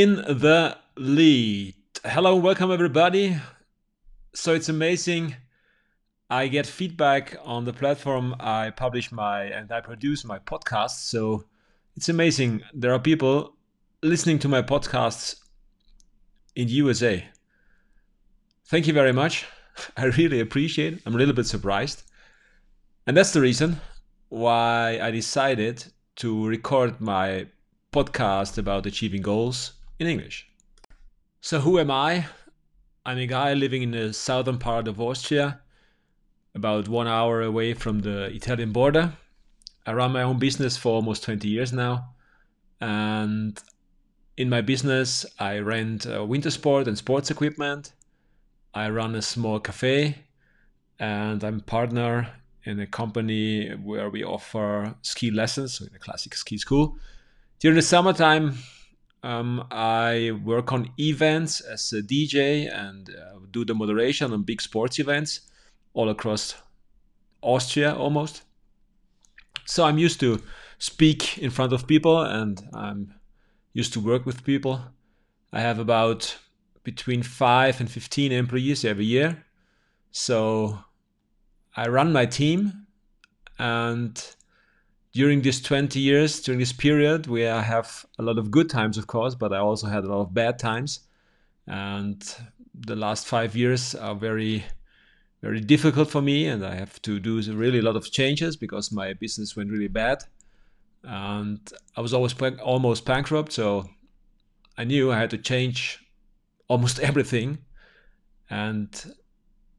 in the lead. Hello, welcome everybody. So it's amazing. I get feedback on the platform I publish my and I produce my podcasts. So it's amazing. There are people listening to my podcasts in USA. Thank you very much. I really appreciate it. I'm a little bit surprised. And that's the reason why I decided to record my podcast about achieving goals in English. So, who am I? I'm a guy living in the southern part of Austria, about one hour away from the Italian border. I run my own business for almost 20 years now. And in my business, I rent uh, winter sport and sports equipment. I run a small cafe and I'm partner in a company where we offer ski lessons so in a classic ski school. During the summertime, um, I work on events as a DJ and uh, do the moderation on big sports events all across Austria almost. So I'm used to speak in front of people and I'm used to work with people. I have about between 5 and 15 employees every year. So I run my team and during these 20 years, during this period, we have a lot of good times, of course, but I also had a lot of bad times. And the last five years are very, very difficult for me, and I have to do really a lot of changes because my business went really bad. And I was always almost bankrupt, so I knew I had to change almost everything. And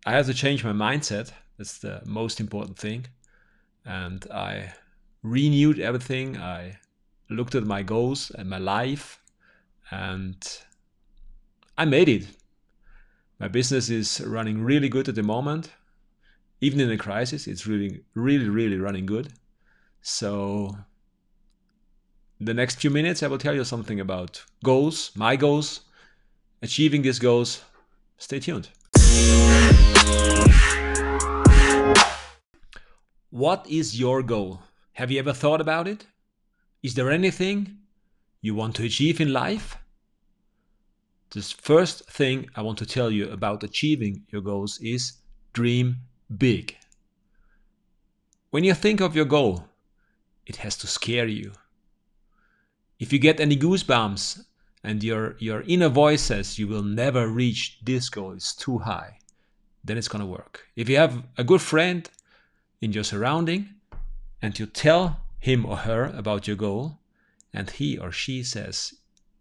I had to change my mindset. That's the most important thing. And I renewed everything. I looked at my goals and my life, and I made it. My business is running really good at the moment. Even in a crisis, it's really, really, really running good. So, the next few minutes, I will tell you something about goals, my goals, achieving these goals. Stay tuned. What is your goal? Have you ever thought about it? Is there anything you want to achieve in life? The first thing I want to tell you about achieving your goals is dream big. When you think of your goal, it has to scare you. If you get any goosebumps and your, your inner voice says you will never reach this goal, it's too high, then it's gonna work. If you have a good friend in your surrounding and you tell him or her about your goal, and he or she says,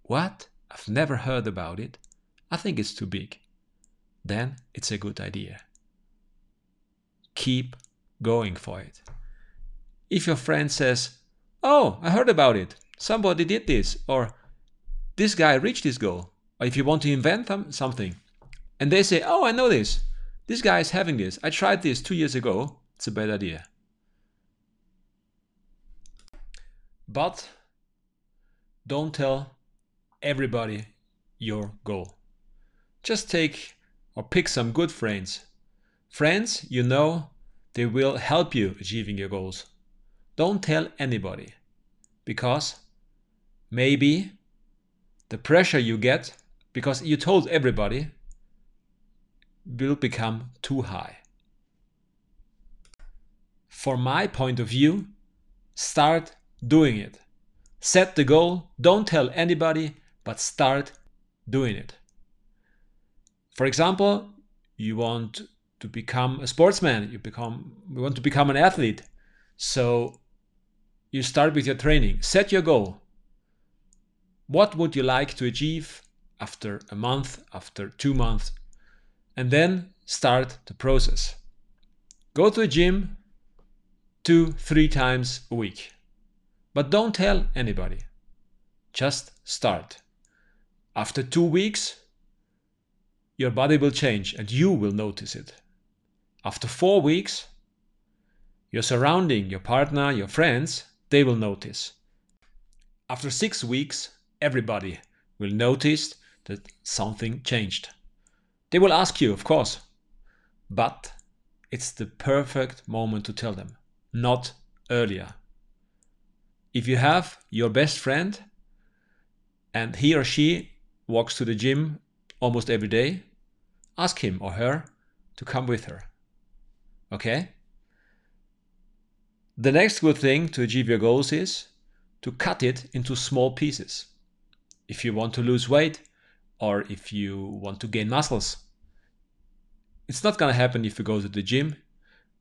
What? I've never heard about it. I think it's too big. Then it's a good idea. Keep going for it. If your friend says, Oh, I heard about it. Somebody did this, or this guy reached his goal, or if you want to invent something, and they say, Oh, I know this. This guy is having this. I tried this two years ago. It's a bad idea. But don't tell everybody your goal. Just take or pick some good friends. Friends you know they will help you achieving your goals. Don't tell anybody because maybe the pressure you get because you told everybody will become too high. For my point of view, start doing it. Set the goal, don't tell anybody, but start doing it. For example, you want to become a sportsman, you become you want to become an athlete. So you start with your training. Set your goal. What would you like to achieve after a month, after 2 months? And then start the process. Go to a gym 2 3 times a week. But don't tell anybody. Just start. After two weeks, your body will change and you will notice it. After four weeks, your surrounding, your partner, your friends, they will notice. After six weeks, everybody will notice that something changed. They will ask you, of course, but it's the perfect moment to tell them, not earlier if you have your best friend and he or she walks to the gym almost every day, ask him or her to come with her. Okay? The next good thing to achieve your goals is to cut it into small pieces. If you want to lose weight or if you want to gain muscles, it's not going to happen if you go to the gym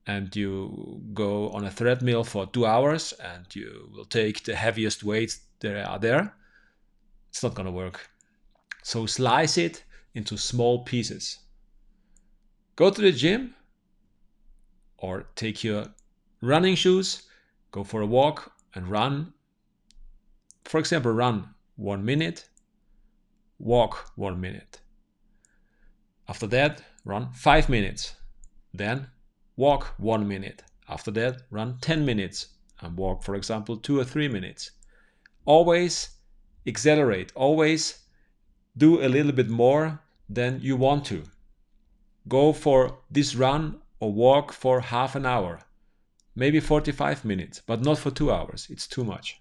and you go on a treadmill for two hours and you will take the heaviest weights there are there. It's not going to work. So slice it into small pieces. Go to the gym or take your running shoes, go for a walk and run. For example, run one minute, walk one minute. After that, run five minutes. Then walk one minute. After that, run 10 minutes and walk, for example, two or three minutes. Always accelerate, always do a little bit more than you want to. Go for this run or walk for half an hour, maybe 45 minutes, but not for two hours. It's too much.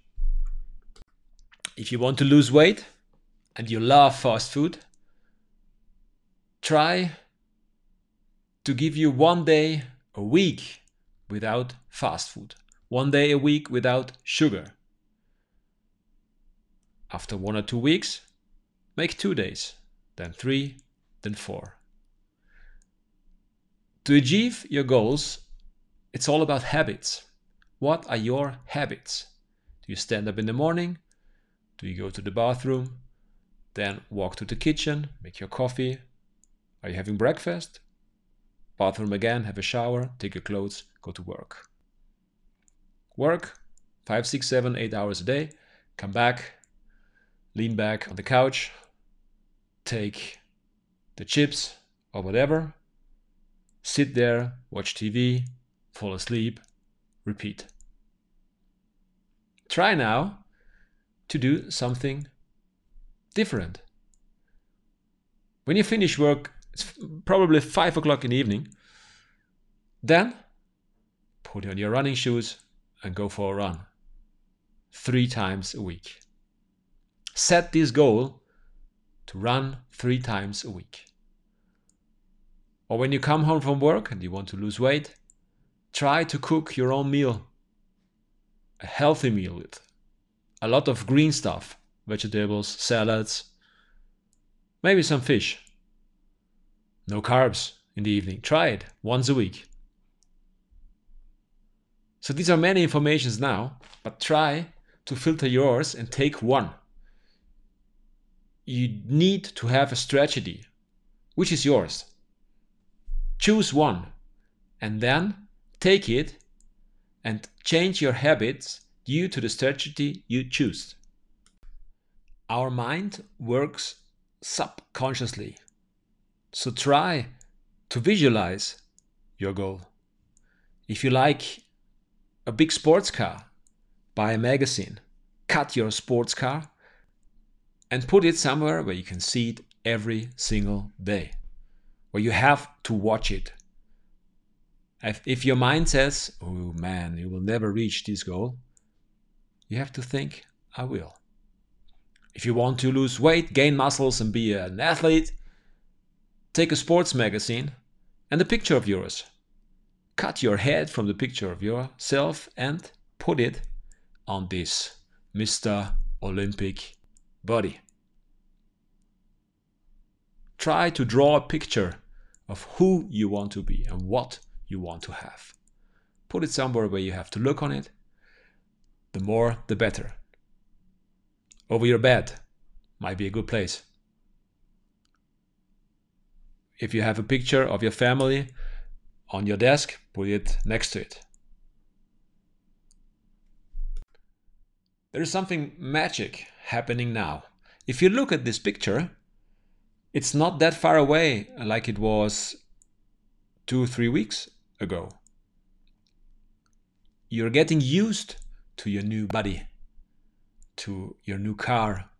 If you want to lose weight and you love fast food, try to give you one day a week without fast food, one day a week without sugar. After one or two weeks, make two days, then three, then four. To achieve your goals, it's all about habits. What are your habits? Do you stand up in the morning? Do you go to the bathroom? Then walk to the kitchen, make your coffee? Are you having breakfast? Bathroom again, have a shower, take your clothes, go to work. Work five, six, seven, eight hours a day, come back, lean back on the couch, take the chips or whatever, sit there, watch TV, fall asleep, repeat. Try now to do something different. When you finish work, it's probably five o'clock in the evening. Then put on your running shoes and go for a run three times a week. Set this goal to run three times a week. Or when you come home from work and you want to lose weight, try to cook your own meal. A healthy meal with a lot of green stuff, vegetables, salads, maybe some fish. No carbs in the evening. Try it once a week. So these are many informations now, but try to filter yours and take one. You need to have a strategy. Which is yours? Choose one and then take it and change your habits due to the strategy you choose. Our mind works subconsciously. So try to visualize your goal. If you like a big sports car, buy a magazine, cut your sports car, and put it somewhere where you can see it every single day, where you have to watch it. If your mind says, oh man, you will never reach this goal, you have to think, I will. If you want to lose weight, gain muscles, and be an athlete, Take a sports magazine and a picture of yours. Cut your head from the picture of yourself and put it on this Mr. Olympic body. Try to draw a picture of who you want to be and what you want to have. Put it somewhere where you have to look on it. The more, the better. Over your bed might be a good place if you have a picture of your family on your desk, put it next to it. There is something magic happening now. If you look at this picture, it's not that far away like it was two, three weeks ago. You're getting used to your new body, to your new car,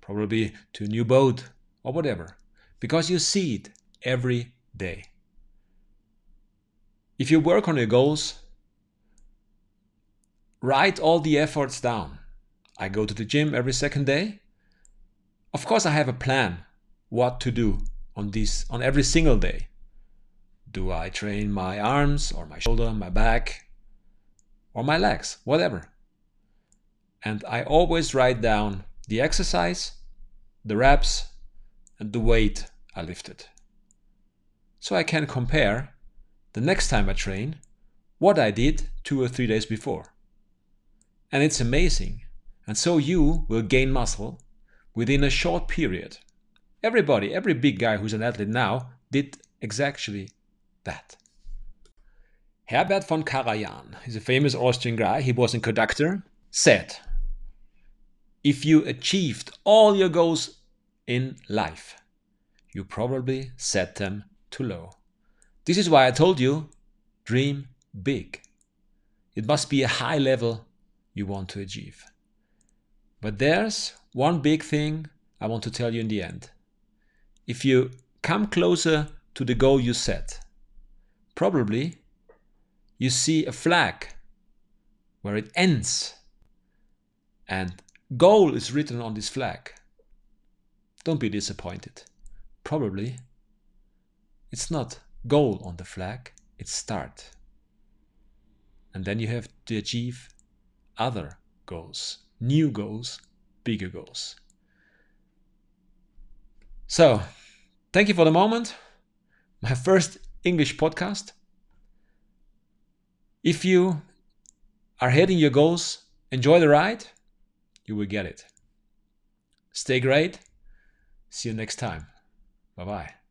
probably to a new boat or whatever, because you see it every day. If you work on your goals, write all the efforts down. I go to the gym every second day. Of course, I have a plan what to do on this on every single day. Do I train my arms or my shoulder, my back, or my legs, whatever. And I always write down the exercise, the reps, and the weight I lifted. So I can compare the next time I train what I did two or three days before. And it's amazing. And so you will gain muscle within a short period. Everybody, every big guy who's an athlete now did exactly that. Herbert von Karajan is a famous Austrian guy, he was a conductor, said, If you achieved all your goals in life, you probably set them too low. This is why I told you dream big. It must be a high level you want to achieve. But there's one big thing I want to tell you in the end. If you come closer to the goal you set, probably you see a flag where it ends and goal is written on this flag. Don't be disappointed. Probably it's not goal on the flag, it's start. And then you have to achieve other goals, new goals, bigger goals. So, thank you for the moment. My first English podcast. If you are hitting your goals, enjoy the ride, you will get it. Stay great. See you next time. Bye bye.